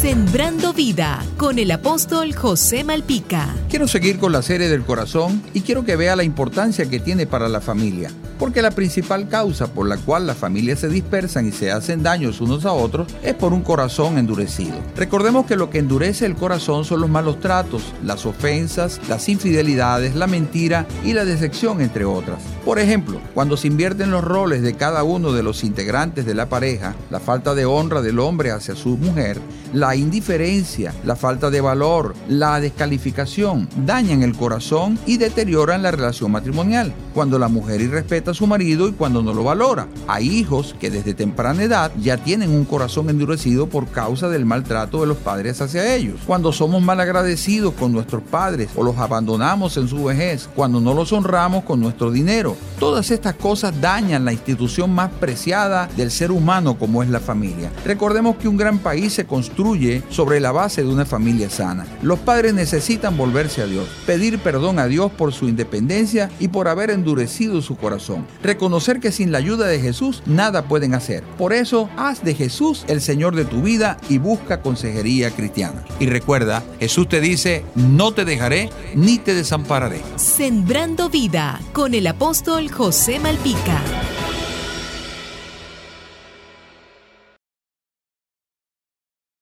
Sembrando vida con el apóstol José Malpica. Quiero seguir con la serie del corazón y quiero que vea la importancia que tiene para la familia, porque la principal causa por la cual las familias se dispersan y se hacen daños unos a otros es por un corazón endurecido. Recordemos que lo que endurece el corazón son los malos tratos, las ofensas, las infidelidades, la mentira y la decepción, entre otras. Por ejemplo, cuando se invierten los roles de cada uno de los integrantes de la pareja, la falta de honra del hombre hacia su mujer, la indiferencia, la falta de valor, la descalificación, dañan el corazón y deterioran la relación matrimonial. Cuando la mujer irrespeta a su marido y cuando no lo valora. Hay hijos que desde temprana edad ya tienen un corazón endurecido por causa del maltrato de los padres hacia ellos. Cuando somos mal agradecidos con nuestros padres o los abandonamos en su vejez, cuando no los honramos con nuestro dinero. Todas estas cosas dañan la institución más preciada del ser humano como es la familia. Recordemos que un gran país se construye sobre la base de una familia sana. Los padres necesitan volverse a Dios, pedir perdón a Dios por su independencia y por haber endurecido su corazón. Reconocer que sin la ayuda de Jesús nada pueden hacer. Por eso, haz de Jesús el Señor de tu vida y busca consejería cristiana. Y recuerda, Jesús te dice, no te dejaré ni te desampararé. Sembrando vida con el José Malpica.